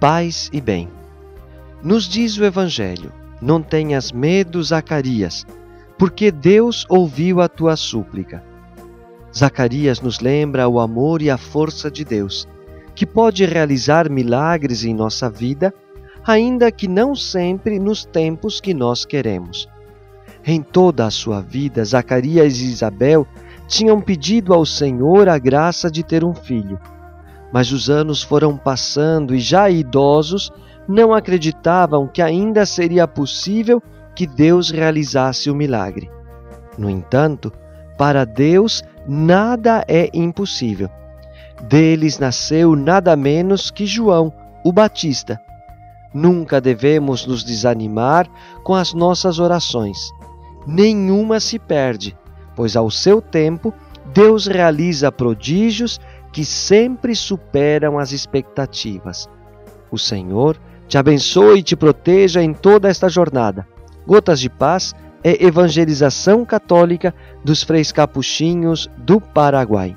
paz e bem. Nos diz o Evangelho: Não tenhas medo, Zacarias, porque Deus ouviu a tua súplica. Zacarias nos lembra o amor e a força de Deus, que pode realizar milagres em nossa vida, ainda que não sempre nos tempos que nós queremos. Em toda a sua vida, Zacarias e Isabel tinham pedido ao Senhor a graça de ter um filho. Mas os anos foram passando e, já idosos, não acreditavam que ainda seria possível que Deus realizasse o milagre. No entanto, para Deus nada é impossível. Deles nasceu nada menos que João, o Batista. Nunca devemos nos desanimar com as nossas orações nenhuma se perde, pois ao seu tempo Deus realiza prodígios que sempre superam as expectativas. O Senhor te abençoe e te proteja em toda esta jornada. Gotas de Paz é evangelização católica dos freis capuchinhos do Paraguai.